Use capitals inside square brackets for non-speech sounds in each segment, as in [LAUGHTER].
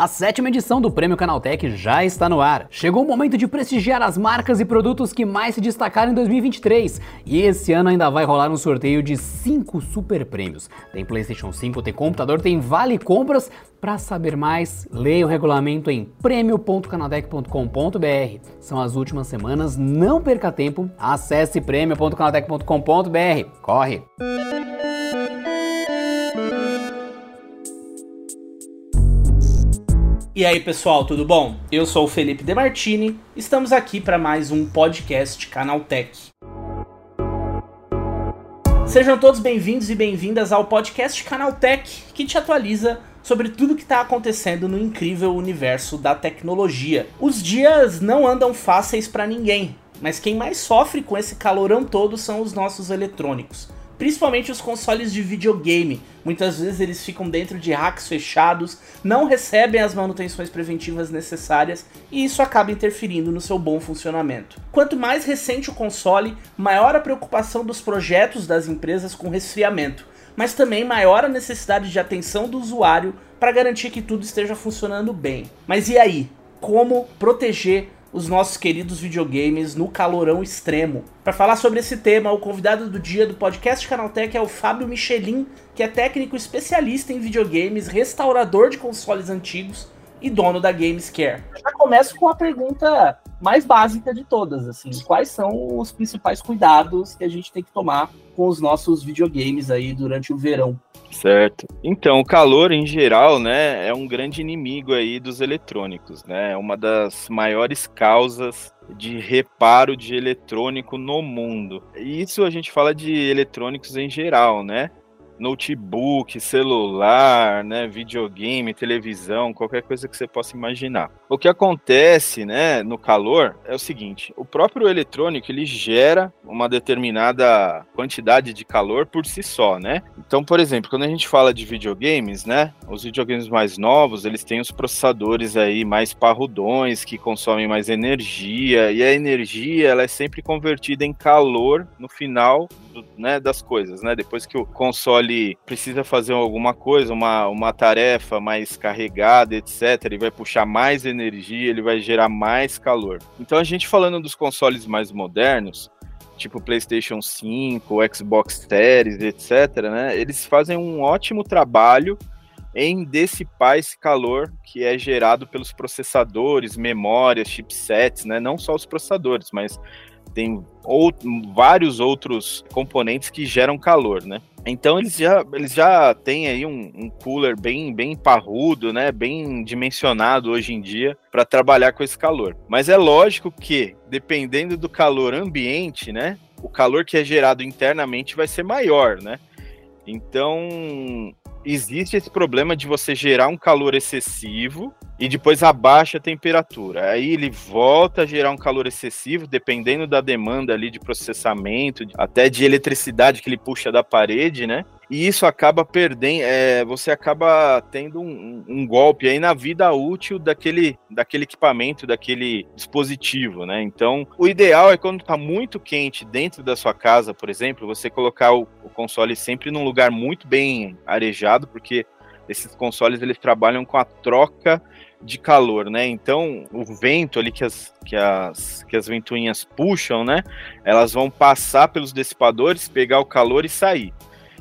A sétima edição do Prêmio Canaltech já está no ar. Chegou o momento de prestigiar as marcas e produtos que mais se destacaram em 2023. E esse ano ainda vai rolar um sorteio de 5 super prêmios. Tem PlayStation 5, tem computador, tem vale compras. Para saber mais, leia o regulamento em prêmio.canaltech.com.br. São as últimas semanas, não perca tempo. Acesse prêmio.canaltech.com.br. Corre! E aí pessoal, tudo bom? Eu sou o Felipe Demartini, estamos aqui para mais um podcast Canaltech. Sejam todos bem-vindos e bem-vindas ao podcast Canaltech, que te atualiza sobre tudo que está acontecendo no incrível universo da tecnologia. Os dias não andam fáceis para ninguém, mas quem mais sofre com esse calorão todo são os nossos eletrônicos principalmente os consoles de videogame. Muitas vezes eles ficam dentro de racks fechados, não recebem as manutenções preventivas necessárias e isso acaba interferindo no seu bom funcionamento. Quanto mais recente o console, maior a preocupação dos projetos das empresas com resfriamento, mas também maior a necessidade de atenção do usuário para garantir que tudo esteja funcionando bem. Mas e aí? Como proteger os nossos queridos videogames no calorão extremo. Para falar sobre esse tema, o convidado do dia do podcast Canaltech é o Fábio Michelin, que é técnico especialista em videogames, restaurador de consoles antigos e dono da Gamescare. Já começo com a pergunta mais básica de todas, assim, quais são os principais cuidados que a gente tem que tomar com os nossos videogames aí durante o verão? Certo. Então, o calor em geral, né, é um grande inimigo aí dos eletrônicos, né? É uma das maiores causas de reparo de eletrônico no mundo. Isso a gente fala de eletrônicos em geral, né? Notebook, celular, né, videogame, televisão, qualquer coisa que você possa imaginar. O que acontece, né, no calor é o seguinte: o próprio eletrônico ele gera uma determinada quantidade de calor por si só, né? Então, por exemplo, quando a gente fala de videogames, né, os videogames mais novos eles têm os processadores aí mais parrudões que consomem mais energia e a energia ela é sempre convertida em calor no final do, né, das coisas, né? Depois que o console precisa fazer alguma coisa, uma, uma tarefa mais carregada, etc., ele vai puxar mais energia, ele vai gerar mais calor. Então a gente falando dos consoles mais modernos, tipo PlayStation 5, Xbox Series, etc., né? Eles fazem um ótimo trabalho em dissipar esse calor que é gerado pelos processadores, memórias, chipsets, né? Não só os processadores, mas tem ou, vários outros componentes que geram calor, né? Então eles já, eles já têm aí um, um cooler bem, bem parrudo, né? Bem dimensionado hoje em dia para trabalhar com esse calor. Mas é lógico que, dependendo do calor ambiente, né? O calor que é gerado internamente vai ser maior, né? Então, existe esse problema de você gerar um calor excessivo e depois abaixa a temperatura. Aí ele volta a gerar um calor excessivo, dependendo da demanda ali de processamento, até de eletricidade que ele puxa da parede, né? E isso acaba perdendo, é, você acaba tendo um, um, golpe aí na vida útil daquele, daquele equipamento, daquele dispositivo, né? Então, o ideal é quando está muito quente dentro da sua casa, por exemplo, você colocar o, o console sempre num lugar muito bem arejado, porque esses consoles eles trabalham com a troca de calor, né? Então, o vento ali que as, que as, que as ventoinhas puxam, né? Elas vão passar pelos dissipadores, pegar o calor e sair.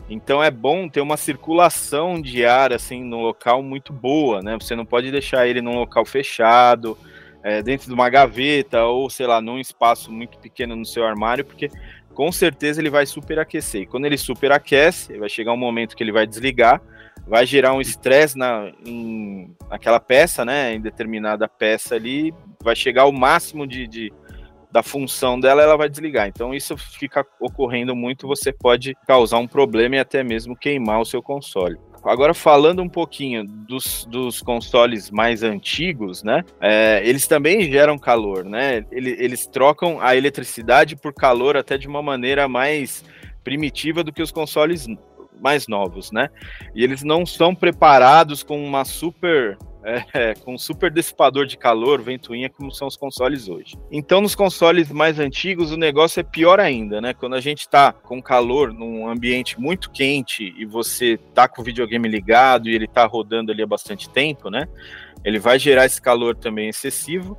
Então é bom ter uma circulação de ar assim no local muito boa, né? Você não pode deixar ele num local fechado, é, dentro de uma gaveta ou sei lá, num espaço muito pequeno no seu armário, porque com certeza ele vai superaquecer. E quando ele superaquece, vai chegar um momento que ele vai desligar vai gerar um estresse na, em, naquela peça, né? Em determinada peça ali, vai chegar ao máximo de, de da função dela, ela vai desligar. Então, isso fica ocorrendo muito, você pode causar um problema e até mesmo queimar o seu console. Agora, falando um pouquinho dos, dos consoles mais antigos, né? É, eles também geram calor, né? Eles, eles trocam a eletricidade por calor até de uma maneira mais primitiva do que os consoles mais novos, né? E eles não são preparados com uma super é, com super dissipador de calor, ventoinha, como são os consoles hoje. Então, nos consoles mais antigos, o negócio é pior ainda, né? Quando a gente está com calor num ambiente muito quente e você tá com o videogame ligado e ele tá rodando ali há bastante tempo, né? Ele vai gerar esse calor também excessivo.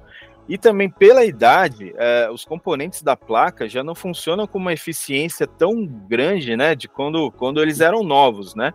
E também pela idade, é, os componentes da placa já não funcionam com uma eficiência tão grande, né? De quando, quando eles eram novos, né?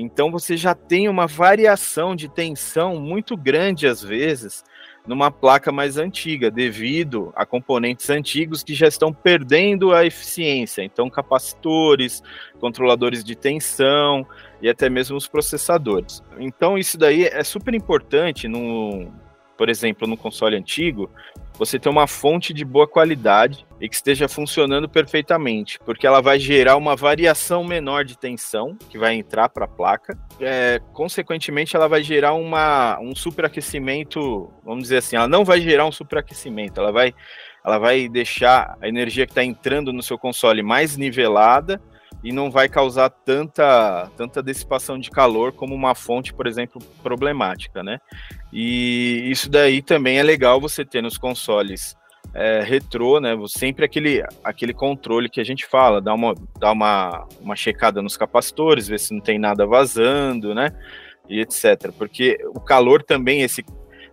Então você já tem uma variação de tensão muito grande às vezes numa placa mais antiga, devido a componentes antigos que já estão perdendo a eficiência. Então, capacitores, controladores de tensão e até mesmo os processadores. Então, isso daí é super importante no, por exemplo, no console antigo, você ter uma fonte de boa qualidade e que esteja funcionando perfeitamente, porque ela vai gerar uma variação menor de tensão que vai entrar para a placa. É, consequentemente, ela vai gerar uma, um superaquecimento, vamos dizer assim, ela não vai gerar um superaquecimento, ela vai, ela vai deixar a energia que está entrando no seu console mais nivelada e não vai causar tanta, tanta dissipação de calor como uma fonte, por exemplo, problemática, né? E isso daí também é legal você ter nos consoles é, retrô, né? Sempre aquele, aquele controle que a gente fala, dá uma, dá uma, uma checada nos capacitores, ver se não tem nada vazando, né? E etc. Porque o calor também, esse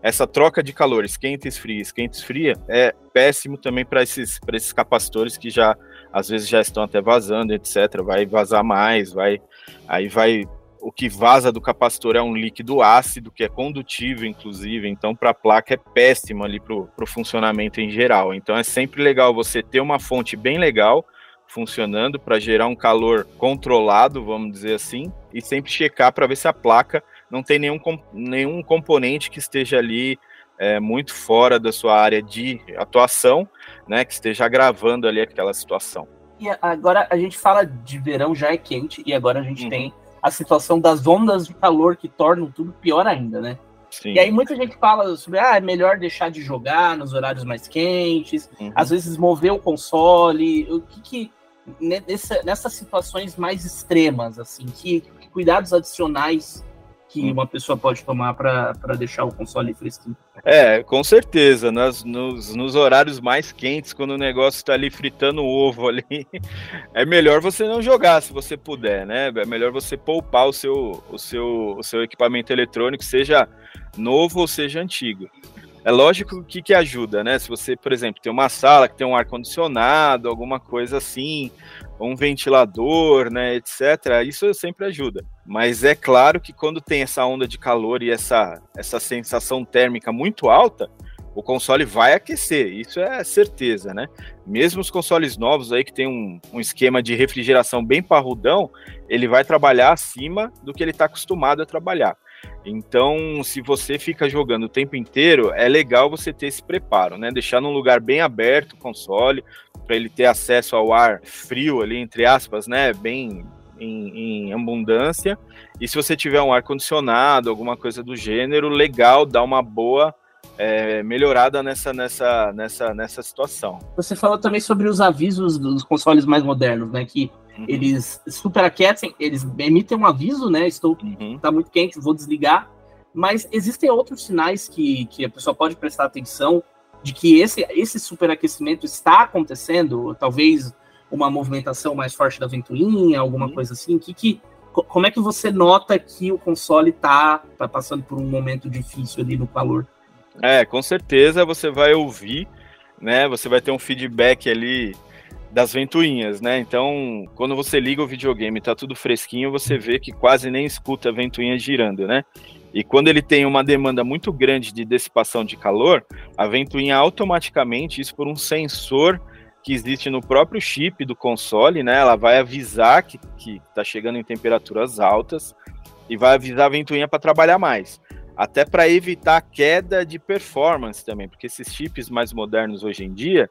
essa troca de calor, esquenta e esfria, esquenta e esfria, é péssimo também para esses, esses capacitores que já às vezes já estão até vazando, etc. Vai vazar mais, vai aí vai o que vaza do capacitor é um líquido ácido que é condutível, inclusive. Então, para a placa é péssimo ali para o funcionamento em geral. Então, é sempre legal você ter uma fonte bem legal funcionando para gerar um calor controlado, vamos dizer assim, e sempre checar para ver se a placa não tem nenhum, nenhum componente que esteja ali é, muito fora da sua área de atuação, né, que esteja agravando ali aquela situação. E agora a gente fala de verão já é quente e agora a gente uhum. tem a situação das ondas de calor que tornam tudo pior ainda, né? Sim. E aí muita gente fala sobre ah, é melhor deixar de jogar nos horários mais quentes, uhum. às vezes mover o console. O que, que nessa, nessas situações mais extremas, assim, que, que cuidados adicionais que uma pessoa pode tomar para deixar o console fresquinho. É, com certeza. Nas, nos, nos horários mais quentes, quando o negócio está ali fritando o ovo ali, [LAUGHS] é melhor você não jogar se você puder, né? É melhor você poupar o seu, o seu, o seu equipamento eletrônico, seja novo ou seja antigo. É lógico que, que ajuda, né? Se você, por exemplo, tem uma sala que tem um ar-condicionado, alguma coisa assim, um ventilador, né, etc., isso sempre ajuda. Mas é claro que quando tem essa onda de calor e essa, essa sensação térmica muito alta, o console vai aquecer, isso é certeza, né? Mesmo os consoles novos aí que tem um, um esquema de refrigeração bem parrudão, ele vai trabalhar acima do que ele está acostumado a trabalhar. Então, se você fica jogando o tempo inteiro, é legal você ter esse preparo, né? Deixar num lugar bem aberto o console, para ele ter acesso ao ar frio ali, entre aspas, né? Bem em, em abundância. E se você tiver um ar condicionado, alguma coisa do gênero, legal, dá uma boa é, melhorada nessa, nessa, nessa, nessa situação. Você falou também sobre os avisos dos consoles mais modernos, né? Que uhum. eles superaquecem, eles emitem um aviso, né? Estou uhum. tá muito quente, vou desligar. Mas existem outros sinais que, que a pessoa pode prestar atenção de que esse, esse superaquecimento está acontecendo, talvez uma movimentação mais forte da ventoinha, alguma uhum. coisa assim, que, que como é que você nota que o console está tá passando por um momento difícil ali no calor? É, com certeza você vai ouvir, né? Você vai ter um feedback ali das ventoinhas, né? Então, quando você liga o videogame, tá tudo fresquinho, você vê que quase nem escuta a ventoinha girando, né? E quando ele tem uma demanda muito grande de dissipação de calor, a ventoinha automaticamente, isso por um sensor que existe no próprio chip do console, né? Ela vai avisar que, que tá chegando em temperaturas altas e vai avisar a ventoinha para trabalhar mais até para evitar queda de performance também, porque esses chips mais modernos hoje em dia,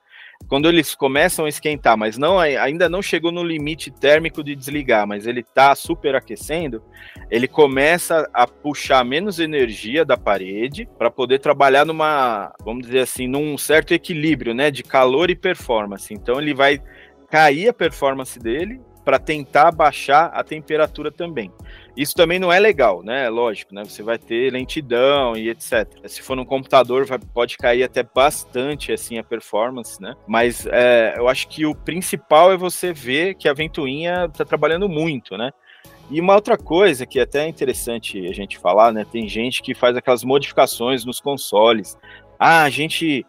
quando eles começam a esquentar, mas não ainda não chegou no limite térmico de desligar, mas ele está superaquecendo, ele começa a puxar menos energia da parede para poder trabalhar numa, vamos dizer assim, num certo equilíbrio, né, de calor e performance. Então ele vai cair a performance dele para tentar baixar a temperatura também. Isso também não é legal, né? Lógico, né? Você vai ter lentidão e etc. Se for no computador, vai, pode cair até bastante assim a performance, né? Mas é, eu acho que o principal é você ver que a ventoinha está trabalhando muito, né? E uma outra coisa que é até interessante a gente falar, né? Tem gente que faz aquelas modificações nos consoles. Ah, a gente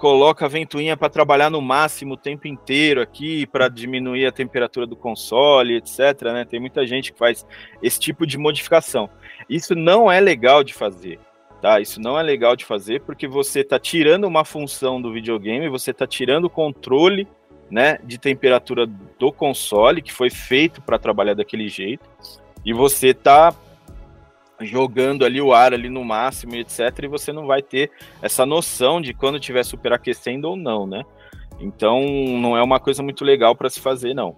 coloca a ventoinha para trabalhar no máximo o tempo inteiro aqui, para diminuir a temperatura do console, etc. Né? Tem muita gente que faz esse tipo de modificação. Isso não é legal de fazer. Tá? Isso não é legal de fazer porque você está tirando uma função do videogame, você está tirando o controle né, de temperatura do console, que foi feito para trabalhar daquele jeito, e você está jogando ali o ar ali no máximo, etc. E você não vai ter essa noção de quando estiver superaquecendo ou não, né? Então não é uma coisa muito legal para se fazer, não.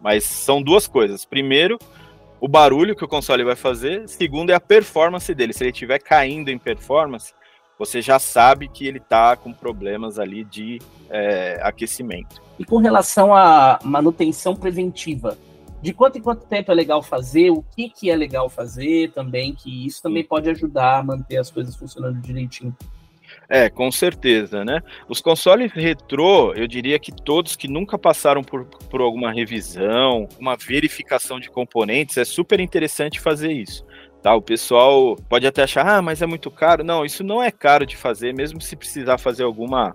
Mas são duas coisas. Primeiro, o barulho que o console vai fazer. Segundo, é a performance dele. Se ele estiver caindo em performance, você já sabe que ele está com problemas ali de é, aquecimento. E com relação à manutenção preventiva, de quanto em quanto tempo é legal fazer, o que, que é legal fazer também, que isso também pode ajudar a manter as coisas funcionando direitinho. É, com certeza, né? Os consoles retrô, eu diria que todos que nunca passaram por, por alguma revisão, uma verificação de componentes, é super interessante fazer isso. Tá, o pessoal pode até achar, ah, mas é muito caro. Não, isso não é caro de fazer, mesmo se precisar fazer alguma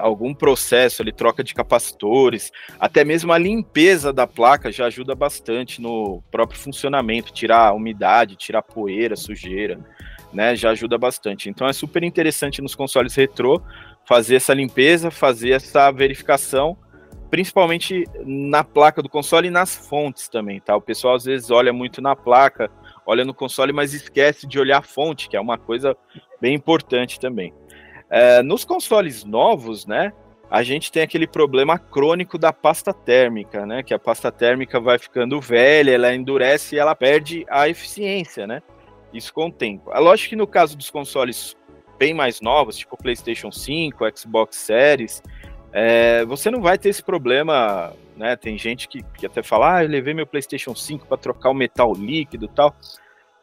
algum processo ali, troca de capacitores, até mesmo a limpeza da placa já ajuda bastante no próprio funcionamento, tirar umidade, tirar poeira, sujeira, né? Já ajuda bastante. Então é super interessante nos consoles retrô fazer essa limpeza, fazer essa verificação, principalmente na placa do console e nas fontes também, tá? O pessoal às vezes olha muito na placa, olha no console, mas esquece de olhar a fonte, que é uma coisa bem importante também. É, nos consoles novos, né, a gente tem aquele problema crônico da pasta térmica, né, que a pasta térmica vai ficando velha, ela endurece e ela perde a eficiência, né, isso com o tempo. É lógico que no caso dos consoles bem mais novos, tipo PlayStation 5, Xbox Series, é, você não vai ter esse problema, né? Tem gente que, que até fala, ah, eu levei meu PlayStation 5 para trocar o metal líquido e tal.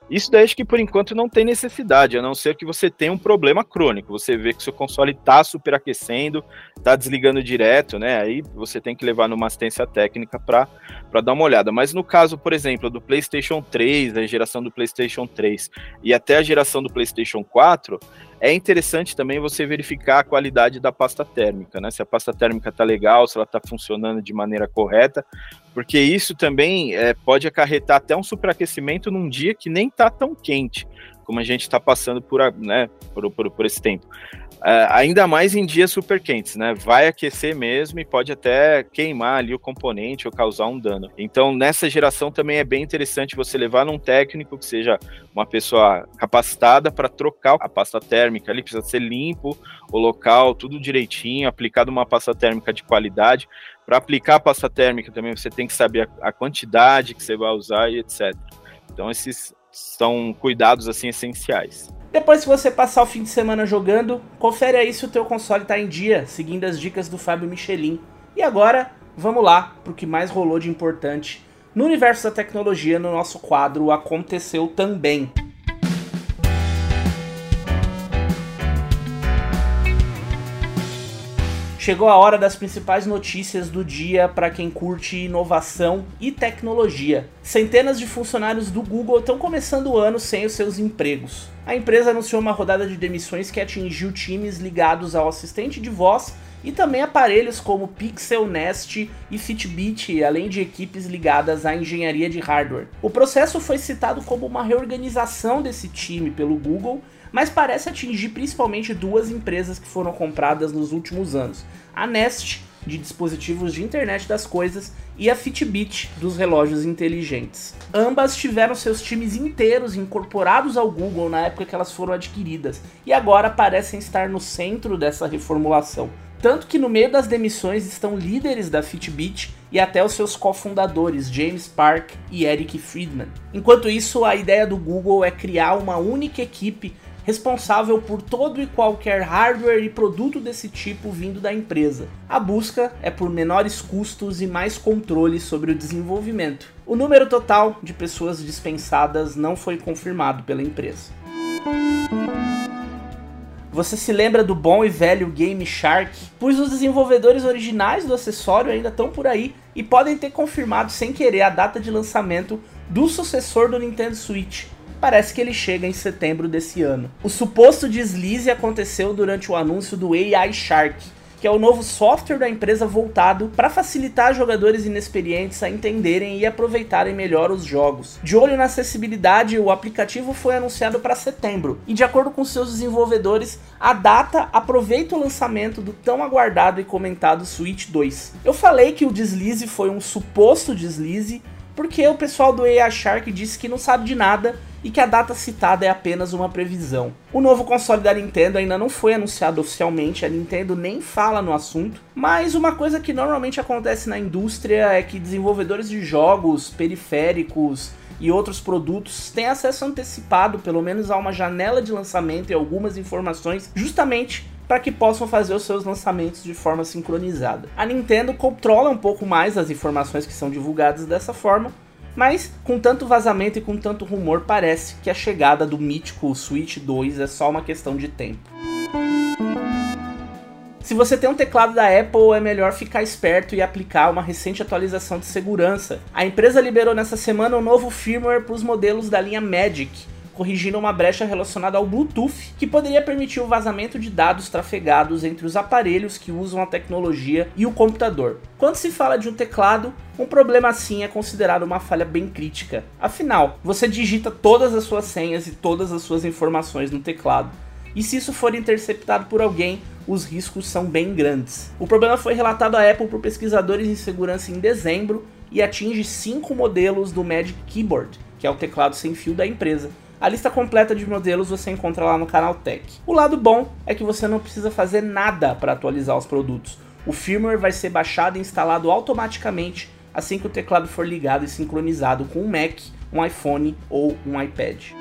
Isso daí acho que por enquanto não tem necessidade, a não ser que você tenha um problema crônico. Você vê que seu console está superaquecendo, está desligando direto, né? Aí você tem que levar numa assistência técnica para dar uma olhada. Mas no caso, por exemplo, do PlayStation 3, a geração do PlayStation 3 e até a geração do PlayStation 4, é interessante também você verificar a qualidade da pasta térmica, né? Se a pasta térmica está legal, se ela está funcionando de maneira correta, porque isso também é, pode acarretar até um superaquecimento num dia que nem está tão quente, como a gente está passando por, né, por, por, por esse tempo. Uh, ainda mais em dias super quentes, né? Vai aquecer mesmo e pode até queimar ali o componente ou causar um dano. Então, nessa geração também é bem interessante você levar num técnico que seja uma pessoa capacitada para trocar a pasta térmica ali, precisa ser limpo o local, tudo direitinho, aplicado uma pasta térmica de qualidade. Para aplicar a pasta térmica também você tem que saber a, a quantidade que você vai usar e etc. Então, esses são cuidados assim essenciais. Depois, se você passar o fim de semana jogando, confere aí se o teu console está em dia, seguindo as dicas do Fábio Michelin. E agora, vamos lá para o que mais rolou de importante no universo da tecnologia no nosso quadro Aconteceu Também. Chegou a hora das principais notícias do dia para quem curte inovação e tecnologia. Centenas de funcionários do Google estão começando o ano sem os seus empregos. A empresa anunciou uma rodada de demissões que atingiu times ligados ao assistente de voz e também aparelhos como Pixel, Nest e Fitbit, além de equipes ligadas à engenharia de hardware. O processo foi citado como uma reorganização desse time pelo Google mas parece atingir principalmente duas empresas que foram compradas nos últimos anos: a Nest, de dispositivos de internet das coisas, e a Fitbit, dos relógios inteligentes. Ambas tiveram seus times inteiros incorporados ao Google na época que elas foram adquiridas, e agora parecem estar no centro dessa reformulação. Tanto que no meio das demissões estão líderes da Fitbit e até os seus cofundadores, James Park e Eric Friedman. Enquanto isso, a ideia do Google é criar uma única equipe responsável por todo e qualquer hardware e produto desse tipo vindo da empresa. A busca é por menores custos e mais controle sobre o desenvolvimento. O número total de pessoas dispensadas não foi confirmado pela empresa. Você se lembra do bom e velho Game Shark? Pois os desenvolvedores originais do acessório ainda estão por aí e podem ter confirmado sem querer a data de lançamento do sucessor do Nintendo Switch. Parece que ele chega em setembro desse ano. O suposto deslize aconteceu durante o anúncio do AI Shark, que é o novo software da empresa voltado para facilitar jogadores inexperientes a entenderem e aproveitarem melhor os jogos. De olho na acessibilidade, o aplicativo foi anunciado para setembro e, de acordo com seus desenvolvedores, a data aproveita o lançamento do tão aguardado e comentado Switch 2. Eu falei que o deslize foi um suposto deslize porque o pessoal do AI Shark disse que não sabe de nada e que a data citada é apenas uma previsão. O novo console da Nintendo ainda não foi anunciado oficialmente, a Nintendo nem fala no assunto, mas uma coisa que normalmente acontece na indústria é que desenvolvedores de jogos, periféricos e outros produtos têm acesso antecipado, pelo menos a uma janela de lançamento e algumas informações, justamente para que possam fazer os seus lançamentos de forma sincronizada. A Nintendo controla um pouco mais as informações que são divulgadas dessa forma, mas com tanto vazamento e com tanto rumor, parece que a chegada do mítico Switch 2 é só uma questão de tempo. Se você tem um teclado da Apple, é melhor ficar esperto e aplicar uma recente atualização de segurança. A empresa liberou nessa semana um novo firmware para os modelos da linha Magic, corrigindo uma brecha relacionada ao Bluetooth, que poderia permitir o vazamento de dados trafegados entre os aparelhos que usam a tecnologia e o computador. Quando se fala de um teclado, um problema assim é considerado uma falha bem crítica. Afinal, você digita todas as suas senhas e todas as suas informações no teclado. E se isso for interceptado por alguém, os riscos são bem grandes. O problema foi relatado à Apple por pesquisadores em segurança em dezembro e atinge cinco modelos do Magic Keyboard, que é o teclado sem fio da empresa, a lista completa de modelos você encontra lá no canal Tech. O lado bom é que você não precisa fazer nada para atualizar os produtos. O firmware vai ser baixado e instalado automaticamente assim que o teclado for ligado e sincronizado com um Mac, um iPhone ou um iPad.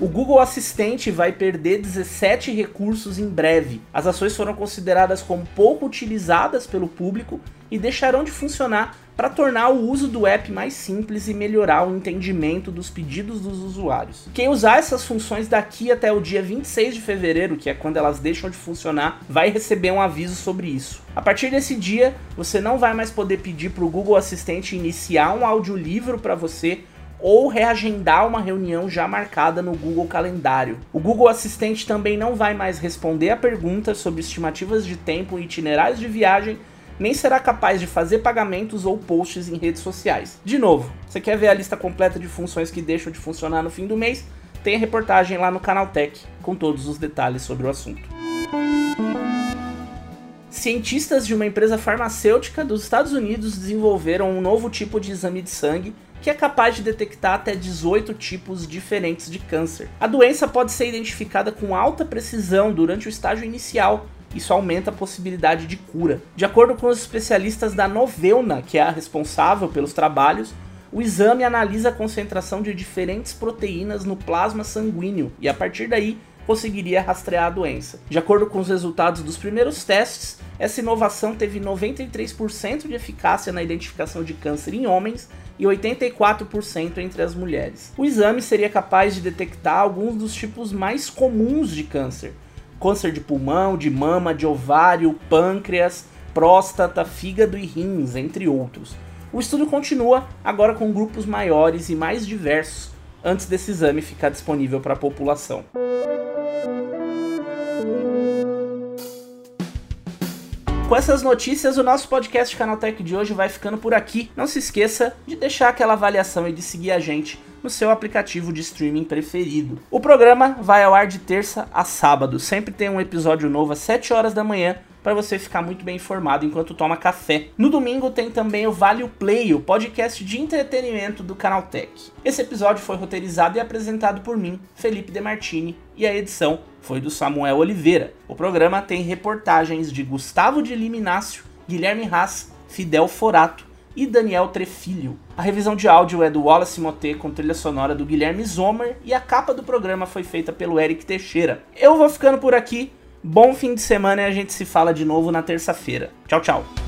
O Google Assistente vai perder 17 recursos em breve. As ações foram consideradas como pouco utilizadas pelo público e deixarão de funcionar para tornar o uso do app mais simples e melhorar o entendimento dos pedidos dos usuários. Quem usar essas funções daqui até o dia 26 de fevereiro, que é quando elas deixam de funcionar, vai receber um aviso sobre isso. A partir desse dia, você não vai mais poder pedir para o Google Assistente iniciar um audiolivro para você ou reagendar uma reunião já marcada no Google Calendário. O Google Assistente também não vai mais responder a perguntas sobre estimativas de tempo e itinerários de viagem nem será capaz de fazer pagamentos ou posts em redes sociais. De novo, você quer ver a lista completa de funções que deixam de funcionar no fim do mês? Tem a reportagem lá no canal Tech com todos os detalhes sobre o assunto. Cientistas de uma empresa farmacêutica dos Estados Unidos desenvolveram um novo tipo de exame de sangue que é capaz de detectar até 18 tipos diferentes de câncer. A doença pode ser identificada com alta precisão durante o estágio inicial isso aumenta a possibilidade de cura. De acordo com os especialistas da Novelna, que é a responsável pelos trabalhos, o exame analisa a concentração de diferentes proteínas no plasma sanguíneo e a partir daí conseguiria rastrear a doença. De acordo com os resultados dos primeiros testes, essa inovação teve 93% de eficácia na identificação de câncer em homens e 84% entre as mulheres. O exame seria capaz de detectar alguns dos tipos mais comuns de câncer, câncer de pulmão, de mama, de ovário, pâncreas, próstata, fígado e rins, entre outros. O estudo continua agora com grupos maiores e mais diversos antes desse exame ficar disponível para a população. Com essas notícias, o nosso podcast Canaltech de hoje vai ficando por aqui. Não se esqueça de deixar aquela avaliação e de seguir a gente no seu aplicativo de streaming preferido. O programa vai ao ar de terça a sábado, sempre tem um episódio novo às 7 horas da manhã para você ficar muito bem informado enquanto toma café. No domingo tem também o Vale o Play, o podcast de entretenimento do Canal Tech. Esse episódio foi roteirizado e apresentado por mim, Felipe Demartini, e a edição foi do Samuel Oliveira. O programa tem reportagens de Gustavo de Liminácio, Guilherme Haas, Fidel Forato e Daniel Trefilho. A revisão de áudio é do Wallace Motet com trilha sonora do Guilherme Zomer e a capa do programa foi feita pelo Eric Teixeira. Eu vou ficando por aqui. Bom fim de semana e a gente se fala de novo na terça-feira. Tchau, tchau.